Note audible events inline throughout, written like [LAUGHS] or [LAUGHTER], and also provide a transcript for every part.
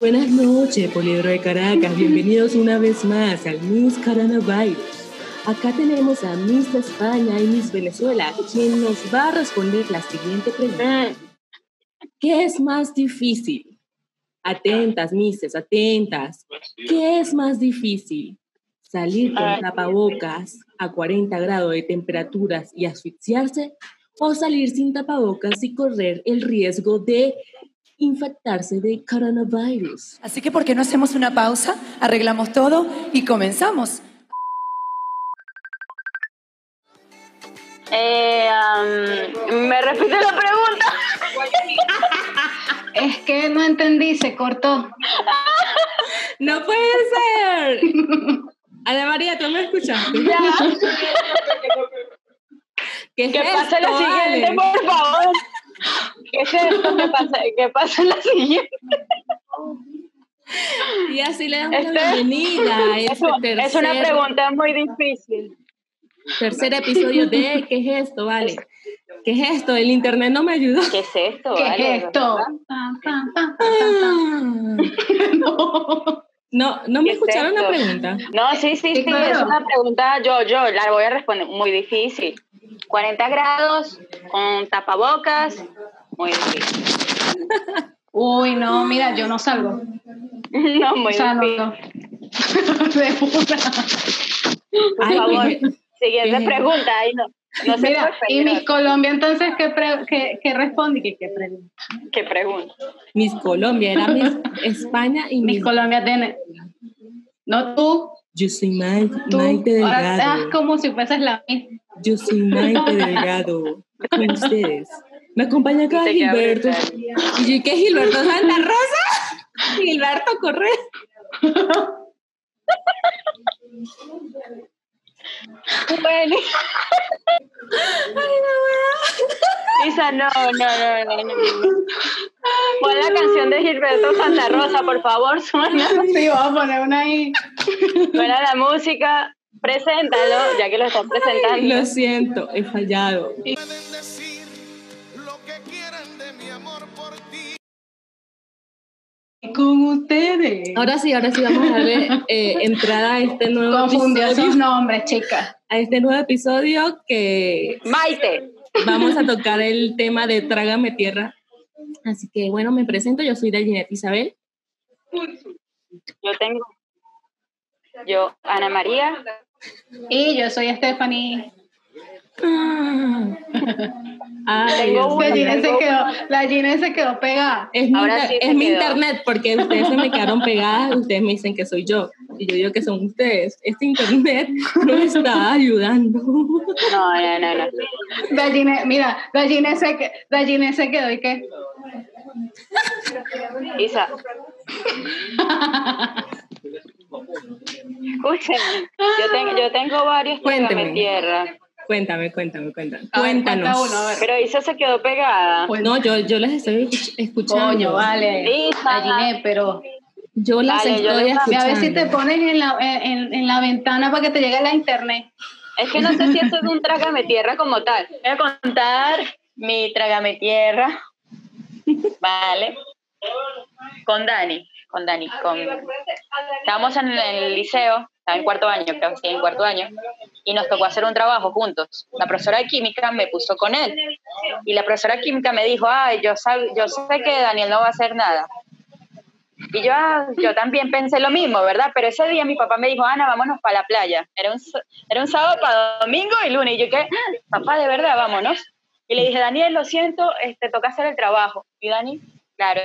Buenas noches, Poliedro de Caracas. Bienvenidos una vez más al Miss Coronavirus. Acá tenemos a Miss España y Miss Venezuela, quien nos va a responder la siguiente pregunta. ¿Qué es más difícil? Atentas, Misses, atentas. ¿Qué es más difícil? ¿Salir con tapabocas a 40 grados de temperaturas y asfixiarse? ¿O salir sin tapabocas y correr el riesgo de infectarse de coronavirus? Así que, ¿por qué no hacemos una pausa? Arreglamos todo y comenzamos. Eh, um, ¿Me repite la pregunta? [LAUGHS] Es que no entendí, se cortó. ¡No puede ser! [LAUGHS] Ana María, ¿tú me escuchaste? Ya. [LAUGHS] ¿Qué, es Que pase esto, la siguiente, Ale? por favor. ¿Qué es esto? Que pase, que pase la siguiente. Y así le damos Este- la bienvenida a [LAUGHS] Es, este tercer, es una pregunta muy difícil. tercer episodio de ¿Qué es esto, Vale? ¿Qué es esto? El internet no me ayudó. ¿Qué es esto? ¿Qué vale? es esto? Pam. [LAUGHS] No. No, no me ¿Qué es escucharon la pregunta. No, sí, sí, Sí, sí, claro. es una pregunta, yo, yo la voy a responder, muy difícil. 40 grados, con tapabocas, muy difícil. Uy, no, mira, yo no salgo. [LAUGHS] No, muy O sea, no, difícil. no. De puta. Por Ay, favor, ¿qué- siguiente qué- pregunta. Ahí no, no se Mira, puede y. Miss Colombia, entonces, ¿qué, pre- qué, qué responde? ¿Qué, qué pregunta? ¿Qué pregunta? Miss Colombia, era Miss [LAUGHS] España y Miss Miss... Colombia tiene. No tú, Yo soy Maite, tú. Maite Ahora estás Delgado. como si fueses la Miss. Yo soy Maite [LAUGHS] Delgado. Con ustedes. Me acompaña acá Gilberto. ¿Y yo qué Gilberto Santa [LAUGHS] Rosa? Gilberto Correa. Bueno. Isa, no, no, no, no, no. Pon la canción de Gilberto Santa Rosa, por favor, suena, Sí, vamos a poner una ahí. suena la música, preséntalo, ya que lo estás presentando. Lo siento, he fallado. Pueden Con ustedes. Ahora sí, ahora sí vamos a darle eh, entrada a este nuevo Confundió sus episodio, nombres, chicas. a este nuevo episodio que Maite, vamos a tocar el tema de Trágame Tierra. Así que bueno, me presento, yo soy Dayanette Isabel. yo tengo, yo, Ana María, Y yo soy Stephanie. Ay, Tengo Dios una, La. Gine se quedó, la Gine se quedó pegada. Es mi, Ahora inter- sí se es mi quedó. internet porque ustedes se me quedaron pegadas, ustedes me dicen que soy yo y yo digo que son ustedes. Este internet no está ayudando. no, no, no, no. La Gine, mira, la Gine se, que- la Gine se quedó y qué. Isa. [LAUGHS] Escúchenme, yo, tengo yo tengo varios Cuénteme. Trágame tierra, Cuéntame, cuéntame, cuéntame. A Cuéntanos. uno, a pero Isa se quedó pegada. Pues, No, yo, yo las estoy escuch- escuchando. coño, vale. Isa. Gine, pero Yo las Vale, yo estoy a escuchando. ver si te pones en la, en, en la ventana para que te llegue la internet. Es que no sé si esto es un trágame tierra como tal. Voy a contar mi trágame tierra. Vale. Con Dani. Con Dani. Con... Estábamos en el liceo, estaba en cuarto año, creo que sí, en cuarto año, y nos tocó hacer un trabajo juntos. La profesora de química me puso con él. Y la profesora de química me dijo, ay, yo, sab- yo sé que Daniel no va a hacer nada. Y yo, ah, yo también pensé lo mismo, ¿verdad? Pero ese día mi papá me dijo, Ana, vámonos para la playa. Era un, era un sábado para domingo y lunes. Y yo, ¿qué? Papá, de verdad, vámonos. Y le dije, Daniel, lo siento, este, toca hacer el trabajo. Y Dani, claro,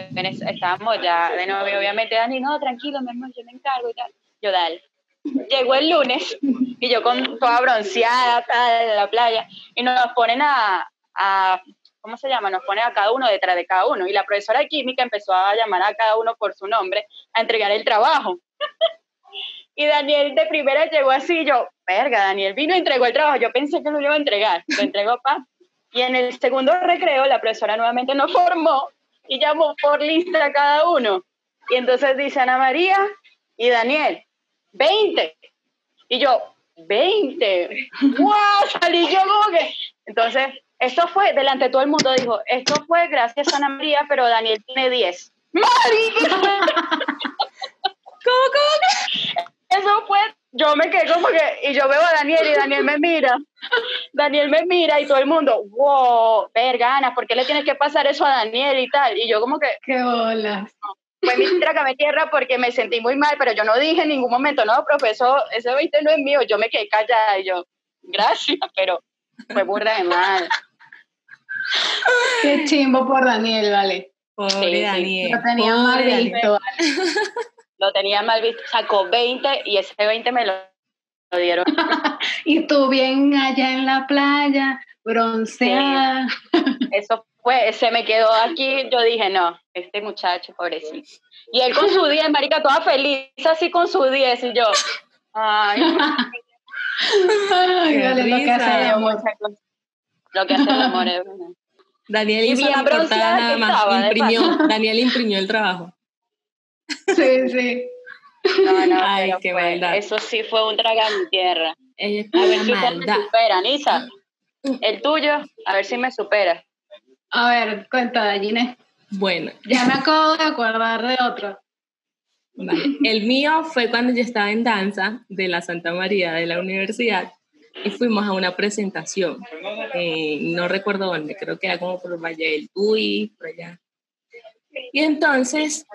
estábamos ya de novio, obviamente. Dani, no, tranquilo, mi hermano, yo me encargo y tal. Yo, dale. Llegó el lunes y yo con toda bronceada, tal, en la playa. Y nos ponen a, a ¿cómo se llama? Nos pone a cada uno detrás de cada uno. Y la profesora de química empezó a llamar a cada uno por su nombre a entregar el trabajo. [LAUGHS] y Daniel de primera llegó así, yo, verga, Daniel vino y entregó el trabajo. Yo pensé que lo iba a entregar, lo entregó pa. Y en el segundo recreo, la profesora nuevamente nos formó y llamó por lista a cada uno. Y entonces dice Ana María y Daniel, 20. Y yo, 20. ¡Wow! Salí yo como que. Entonces, esto fue, delante de todo el mundo dijo, esto fue gracias a Ana María, pero Daniel tiene 10. ¡Marica! [LAUGHS] ¿Cómo, cómo? Eso fue, yo me quedé como que, y yo veo a Daniel y Daniel me mira. Daniel me mira y todo el mundo, wow, vergana, ¿por qué le tienes que pasar eso a Daniel y tal? Y yo como que, Qué bolas. Fue mi trágame tierra porque me sentí muy mal, pero yo no dije en ningún momento, no, profesor, ese 20 no es mío, yo me quedé callada y yo, gracias, pero fue burda de mal. Qué chimbo por Daniel, vale. Pobre Sí, sí. Daniel. Lo tenía mal pobre Daniel. visto. vale. Lo tenía mal visto, sacó 20 y ese 20 me lo, lo dieron. [LAUGHS] Y tú bien allá en la playa, bronceada. Eso fue, se me quedó aquí, yo dije, no, este muchacho, pobrecito. Y él con su 10, marica, toda feliz, así con su 10, y yo, ay, [LAUGHS] Ay, vale, lo que hace el amor. Lo que hace el amor es. Daniel hizo la portada nada más. estaba, imprimió, Daniel imprimió el trabajo. Sí, sí. No, no, [LAUGHS] Ay, qué fue- maldad. eso sí fue un traga mi tierra. Es A ver si usted me supera, Nisa. El tuyo, a ver si me supera. A ver, cuenta, Ginés. Bueno, Ya me acabo de acordar de otro. vale. el mío fue cuando yo estaba en danza de la Santa María de la universidad y fuimos a una presentación. Eh, no recuerdo dónde, creo que era como por Valle del Tuy, por allá. Y entonces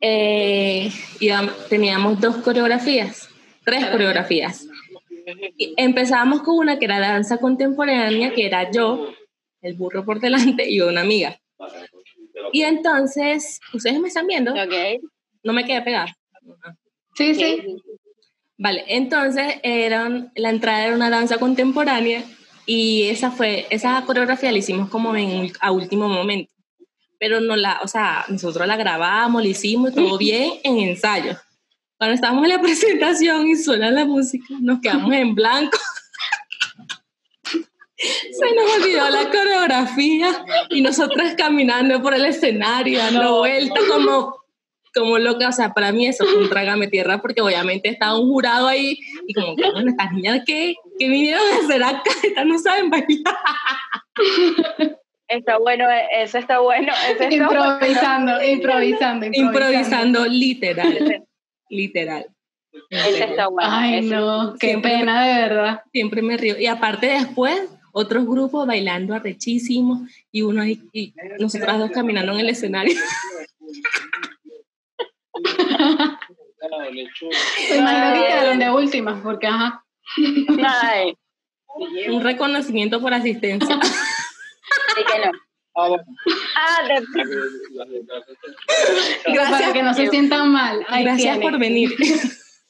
eh, teníamos dos coreografías, tres coreografías. Y empezábamos con una que era danza contemporánea, que era yo, el burro por delante y una amiga. Y entonces, ¿ustedes me están viendo? No me quedé pegada. Sí, sí. Vale, entonces eran, la entrada era una danza contemporánea y esa fue, esa coreografía la hicimos como en, a último momento. Pero no la, o sea, nosotros la grabamos, la hicimos todo [LAUGHS] bien en ensayo. Cuando estábamos en la [LAUGHS] presentación y suena la música, nos quedamos en blanco. [LAUGHS] Se nos olvidó la coreografía y nosotras caminando por el escenario, dando vueltas como, como loca. O sea, para mí eso fue un trágame tierra porque obviamente estaba un jurado ahí y como que, bueno, estas niñas, ¿qué, qué vinieron a hacer acá? Estas no saben bailar. Está bueno, eso está bueno. Eso está Improvisando, [LAUGHS] improvisando, improvisando. Improvisando literal, [LAUGHS] literal. Ese está bueno. Ay, no, qué Siempre- pena, de verdad. Siempre me río. Y aparte después, otros grupos bailando arrechísimos y uno ahí, y nosotras dos caminando en el escenario. [LAUGHS] Me imagino que quedaron de últimas, porque ajá. Ay, Un reconocimiento por asistencia. Y que no. Ah, de- Para que no se sientan mal. Gracias por venir.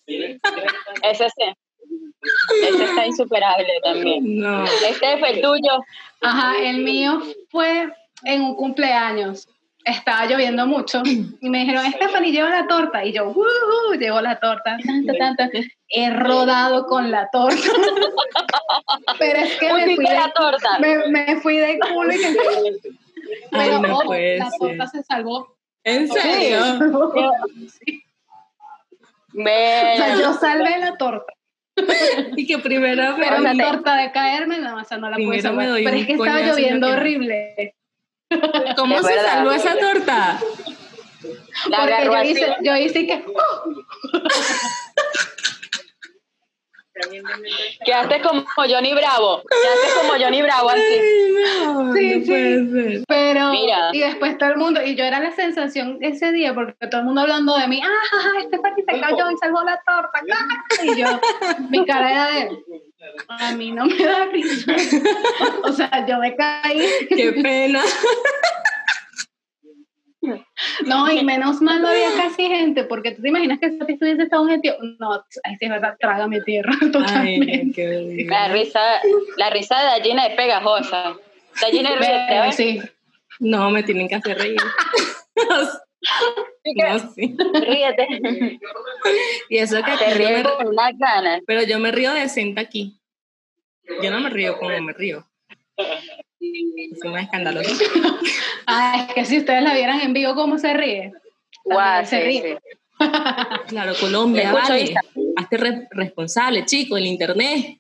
ese sí. Ese está insuperable también. No. Este fue el tuyo. Ajá, el mío fue en un cumpleaños. Estaba lloviendo mucho y me dijeron, Stephanie, lleva la torta. Y yo, uh, llevo la torta. Tan, tan, tan, tan. He rodado con la torta. [LAUGHS] Pero es que me fui, de, la torta. me, me fui de culo y que... [LAUGHS] Ay, Pero no la torta se salvó. ¿En serio? Sí. O sea, yo salvé la torta. Y que primero me Pero te- torta de caerme, no, o sea, no la pude salvar. Pero es que estaba lloviendo horrible. ¿Cómo Es se salvó esa torta? la Porque yo así. hice, yo hice que... Quedaste como Johnny Bravo. Quedaste como Johnny Bravo así. Ay, no, Sí, no sí. Pero, Mira. y después todo el mundo, y yo era la sensación ese día, porque todo el mundo hablando de mí, ah, este Stephanie se cayó y salvó la torta, ¡ah! [LAUGHS] y yo, mi cara era de, a mí no me da risa, [LAUGHS] o sea, yo me caí, Qué pena. no, y menos mal no había casi gente, porque tú te imaginas que si estuviese estado un gentío, no, ahí sí es verdad, trágame tierra, [LAUGHS] totalmente. Ay. La risa, la risa de Dallina es pegajosa. Dallina ríete, a Pero ver. sí, No, me tienen que hacer reír. [LAUGHS] No, sí. Ríete. [LAUGHS] Y eso que Te ríes con unas ganas. pero yo me río decente aquí. Yo no me río como me río. Es más escandaloso. [LAUGHS] ah, es que si ustedes la vieran en vivo, ¿cómo se ríe? Guau, se sí, ríe. sí. [LAUGHS] Claro, Colombia, vale. Hazte re- responsable, chico, el internet.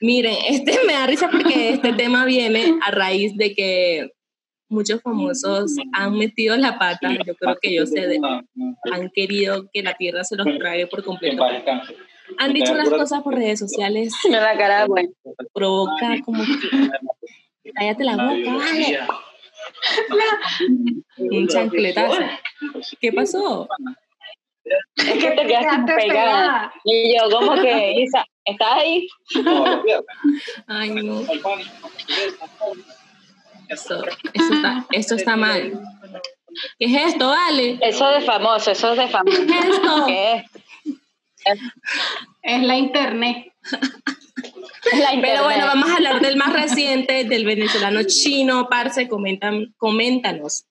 Miren, este me da risa porque este tema viene a raíz de que muchos famosos han metido la pata, yo creo que ellos se de- han querido que la tierra se los trague por completo. Han dicho unas cosas por redes sociales, [LAUGHS] No la cara, bueno. provoca como que cállate la boca, vale. Un chancletazo. ¿Qué pasó? Es que te quedaste pegada. Y yo, como que, Isa, ¿estás ahí? Ay, no. Eso, eso está, esto está mal. ¿Qué es esto, vale? Eso de famoso, eso es de famoso. ¿Qué es esto? [LAUGHS] ¿Qué es? Es la internet. Es. Pero bueno, vamos a hablar del más reciente, del venezolano chino. Parce, comentan, coméntanos,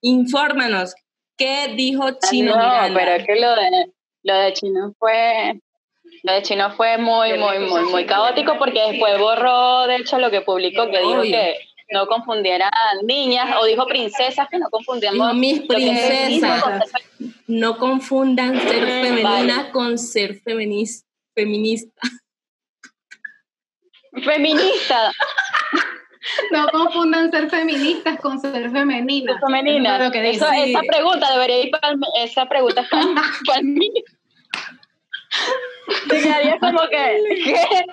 infórmanos, ¿qué dijo Chino no, Miranda? pero es que lo de, lo de Chino fue... Lo de Chino fue muy, muy, muy, muy caótico porque después borró, de hecho, lo que publicó, que dijo Obvio. que no confundieran niñas, o dijo princesas, que no confundíamos mis princesas. con No confundan ser femenina Vale. con ser feminis- feminista. feminista. No confundan ser feministas con ser femeninas. femenina. Eso es lo que dice. Eso- Sí. Esa pregunta debería ir para esa pregunta para, niño. Te quedaría como que, ¿qué?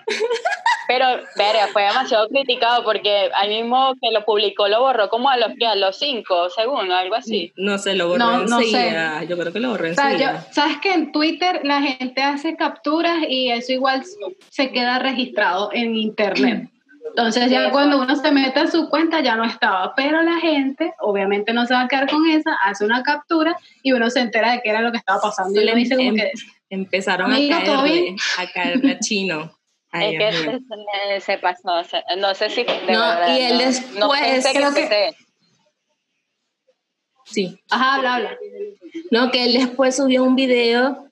Pero, verga, fue demasiado criticado porque al mismo que lo publicó lo borró como a los, ¿qué? a los cinco segundos, algo así. No se lo borró No, no sé. enseguida. Yo creo que lo borró O sea, enseguida. yo- sabes que en Twitter la gente hace capturas y eso igual se queda registrado en internet. Entonces ya cuando uno se mete a su cuenta ya no estaba, pero la gente obviamente no se va a quedar con esa, hace una captura y uno se entera de qué era lo que estaba pasando y uno dice como Em- que Empezaron a ¿todo caerle, a caerle a Chino. Ay, es que se, [LAUGHS] se- se pasó, no sé si... de No, verdad, y él no- después, No pensé creo que Sí. ajá, habla, habla. No, que él después subió un video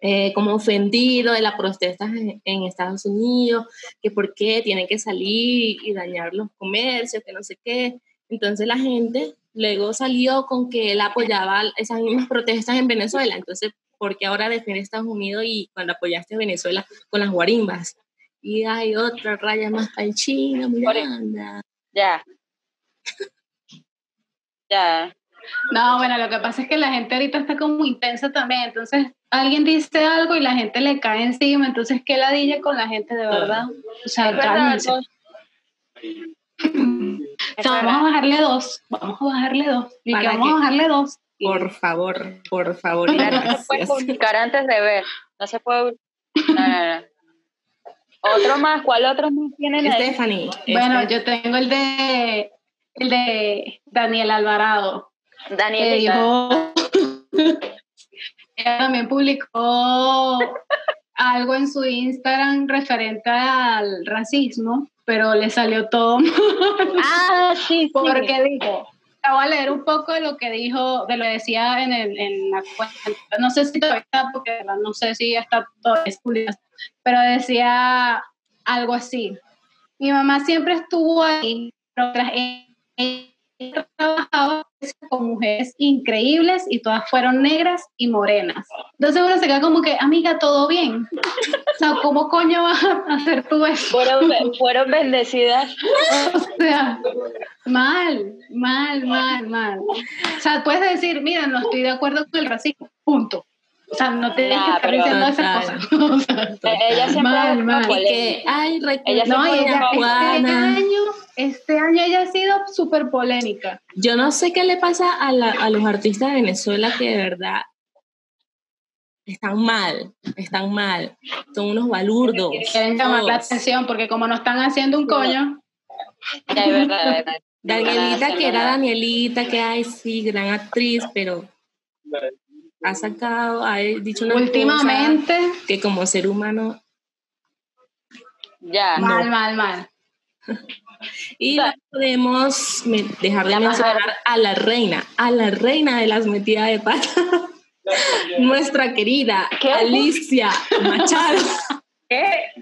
eh, como ofendido de las protestas en, en Estados Unidos, que por qué tienen que salir y dañar los comercios, que no sé qué. Entonces la gente luego salió con que él apoyaba esas mismas protestas en Venezuela. Entonces, ¿por qué ahora defiende Estados Unidos y cuando apoyaste a Venezuela con las guarimbas? Y hay otra raya más para el chino, Miranda. Ya. Ya. No, bueno, lo que pasa es que la gente ahorita está como intensa también, entonces alguien dice algo y la gente le cae encima, entonces qué ladilla con la gente de verdad. O sea, cálmense. no- [LAUGHS] O sea, vamos a bajarle dos, vamos a bajarle dos, y que ¿Para vamos qué? a bajarle dos. Por favor, por favor. no se puede publicar antes de ver. No se puede. No, no, no. Otro más, ¿cuál otro más tienen ahí? Stephanie. Bueno, este- yo tengo el de el de Daniel Alvarado, que Daniel. dijo [LAUGHS] ella también publicó algo en su Instagram referente al racismo, pero le salió todo [LAUGHS] mal. Ah, sí, sí. porque dijo, voy a leer un poco de lo que dijo, de lo que decía en, el, en la cuenta, no sé si está, porque no sé si está todavía pero decía algo así, mi mamá siempre estuvo ahí, pero tras ella ella trabajaba con mujeres increíbles y todas fueron negras y morenas. Entonces uno se queda como que, amiga, todo bien. O sea, ¿cómo coño vas a hacer tú eso? Fueron, fueron bendecidas. O sea, mal, mal, mal, mal. O sea, puedes decir, mira, no estoy de acuerdo con el racismo, punto. O sea, no tienes Nah, que estar diciendo esas cosas. [LAUGHS] Ella siempre [LAUGHS] Mal, mal. Y que, ay, Ella no, este año, este año ella ha sido súper polémica. Yo no sé qué le pasa a, la- a los artistas de Venezuela que de verdad están mal, están mal. Son unos balurdos. Quieren llamar la atención porque como no están haciendo un coño, [LAUGHS] Ya, es verdad, es verdad. Danielita, que era. Danielita, que ay, sí, gran actriz, pero ha sacado, ha dicho una últimamente, que como ser humano Ya. No. mal, mal, mal. [LAUGHS] Y no podemos me- dejar de mencionar a la reina, a la reina de las metidas de pata, [LAUGHS] nuestra querida ¿Qué? Alicia Machado. ¿Qué?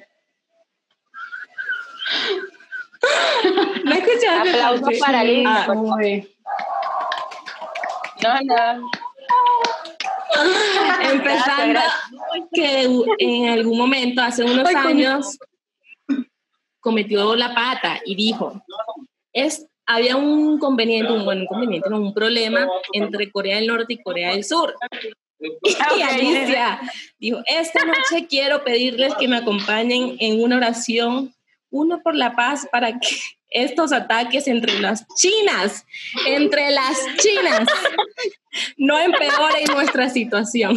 ¿No escuchaste? Aplausos para Alicia. Ah, No, no. Empezando Gracias, que en algún momento, hace unos años, cometió la pata y dijo, es había un inconveniente, un buen inconveniente, no, un problema entre Corea del Norte y Corea del Sur. Y [LAUGHS] Alicia dijo, esta noche quiero pedirles que me acompañen en una oración, uno por la paz, para que estos ataques entre las chinas, entre las chinas, no empeoren nuestra situación.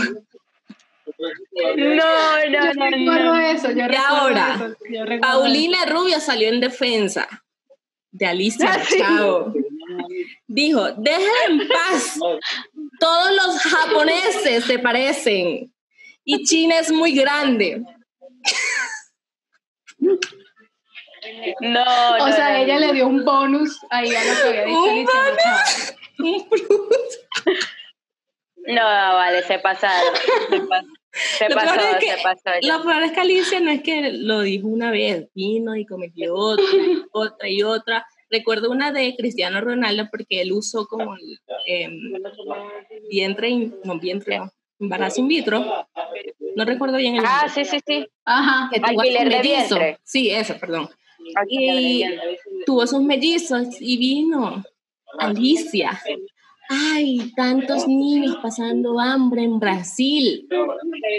No, no, Yo no, recuerdo no. eso, yo Y recuerdo ahora, eso, yo recuerdo Paulina Rubio salió en defensa de Alicia [LAUGHS] sí. Chao. Dijo, dejen en paz. Todos los japoneses se parecen. Y China es muy grande. No, O sea, no, ella no. le dio un bonus ahí a lo que había dicho Un Machado. Un plus. No, vale, se pasaron. Se, pas- se Lo pasó, es que- se pasó. Lo peor es que Alicia no es que lo dijo una vez, vino y cometió otra, y [LAUGHS] otra y otra. Recuerdo una de Cristiano Ronaldo porque él usó como em, vientre, in- no vientre, no, embarazo in vitro. No recuerdo bien el Ah, nombre. sí, sí, sí. Ajá. que tuvo alquiler sus de mellizos. vientre. Sí, eso, perdón. Aquí, Tuvo sus mellizos y vino Alicia. Ay, tantos niños pasando hambre en Brasil.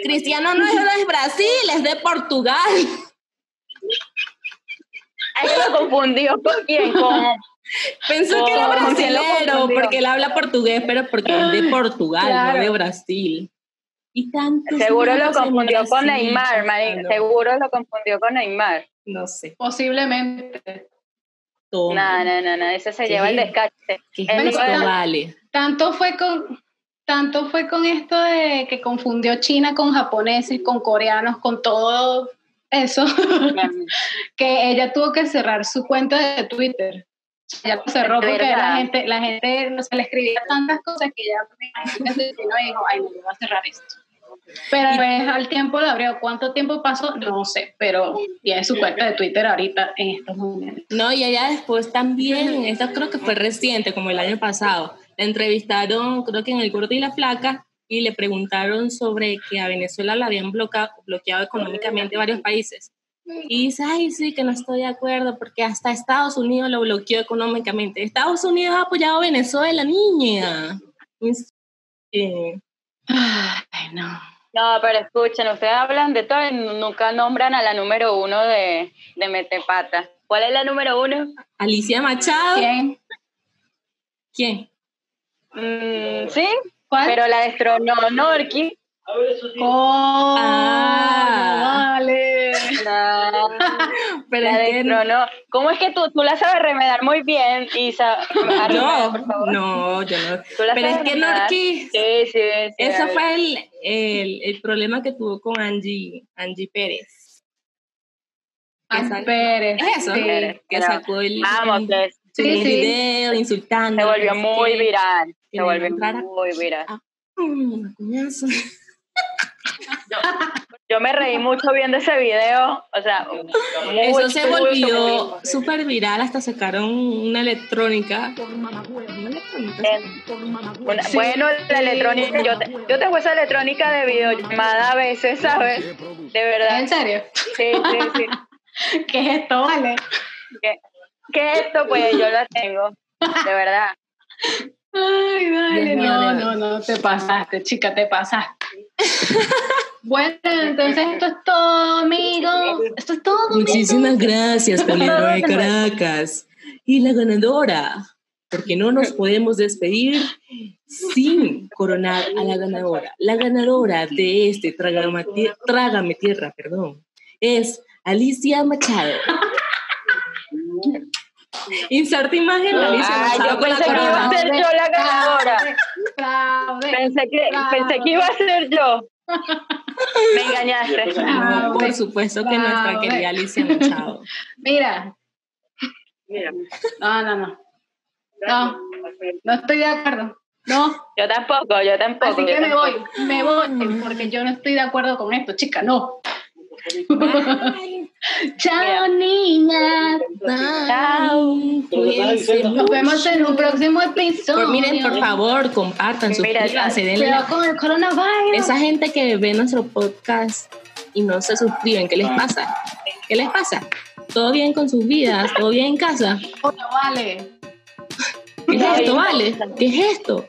Cristiano no es de Brasil, es de Portugal. Ahí lo confundió con quién, con Pensó que era Oh, ¿con quién lo brasilero porque él habla portugués, pero porque es de Portugal, Claro. no de Brasil. Y tantos Seguro lo confundió con Neymar, pasando- Seguro lo confundió con Neymar. No sé. Posiblemente. No, no, no, no, ese se lleva el descache. ¿Qué iba- vale? Tanto fue con tanto fue con esto de que confundió China con japoneses, con coreanos, con todo eso, [LAUGHS] que ella tuvo que cerrar su cuenta de Twitter. Ya lo cerró Es porque la gente, la gente no se le escribía tantas cosas que ya y dijo, ay, no, yo voy a cerrar esto. Pero pues, al tiempo lo abrió. ¿Cuánto tiempo pasó? No sé, pero tiene su cuenta de Twitter ahorita en estos momentos. No, y ella después también, esta creo que fue reciente, como el año pasado, la entrevistaron, creo que en El Gordo y la Flaca, y le preguntaron sobre que a Venezuela la habían bloqueado, bloqueado económicamente varios países. Y dice, ay, sí, que no estoy de acuerdo, porque hasta Estados Unidos lo bloqueó económicamente. Estados Unidos ha apoyado a Venezuela, niña. Ay, no. No, pero escuchen, ustedes hablan de todo y nunca nombran a la número uno de, de Metepata. ¿Cuál es la número uno? Alicia Machado. ¿Quién? ¿Quién? Mm, sí, ¿Cuál? pero la destronó Norki. Oh, Ah. vale. No, [LAUGHS] Pero la es que destronó. ¿Cómo es que tú, tú la sabes remedar muy bien, Isa? No, por favor. no, yo no. ¿Tú la Pero es que? Norquis, Sí, sí, sí. Ese fue el, el, el problema que tuvo con Angie, Angie Pérez. Esa- Pérez. Es eso, Sí. que sacó el, Vamos, que Sí, sí. video insultando. se volvió muy viral. Que Se le volvió entrara- muy viral. Coñazo. [LAUGHS] Yo me reí mucho viendo ese video. O sea, Eso se volvió súper viral, hasta sacaron una electrónica. Una electrónica. En- una- Sí. Bueno, la electrónica, yo, te- yo tengo esa electrónica de videollamada a veces, ¿sabes? De verdad. ¿En serio? Sí, sí, sí. [LAUGHS] ¿Qué es esto, vale? ¿Qué, qué es esto? Pues yo la tengo. De verdad. [LAUGHS] Ay, dale, no, no, no, te pasaste, chica, te pasaste. [LAUGHS] bueno, entonces esto es todo, amigos. Esto es todo. Muchísimas gracias, Polero de Caracas. Y la ganadora, porque no nos podemos despedir sin coronar a la ganadora. La ganadora de este Trágame Tierra, perdón, es Alicia Machado. [LAUGHS] Inserta imagen Alicia yo pensé que iba a ser yo la ganadora. Pensé que, pensé que iba a ser yo. Me engañaste. Por supuesto que nuestra Bravo. querida Alicia Machado. Mira. No, no, no. No, no estoy de acuerdo. No, Yo tampoco, yo tampoco. así que me voy, me voy, porque yo no estoy de acuerdo con esto, chica, no. Chao, niñas. Chao. Nos vemos en un próximo episodio. Por, miren, por favor, compartan, suscríbanse, denle Cuidado con el coronavirus. Esa gente que ve nuestro podcast y no se suscriben, ¿qué les pasa? ¿Qué les pasa? ¿Todo bien con sus vidas? ¿Todo bien en casa? Oye, vale. ¿Qué es esto, vale? ¿Qué es esto?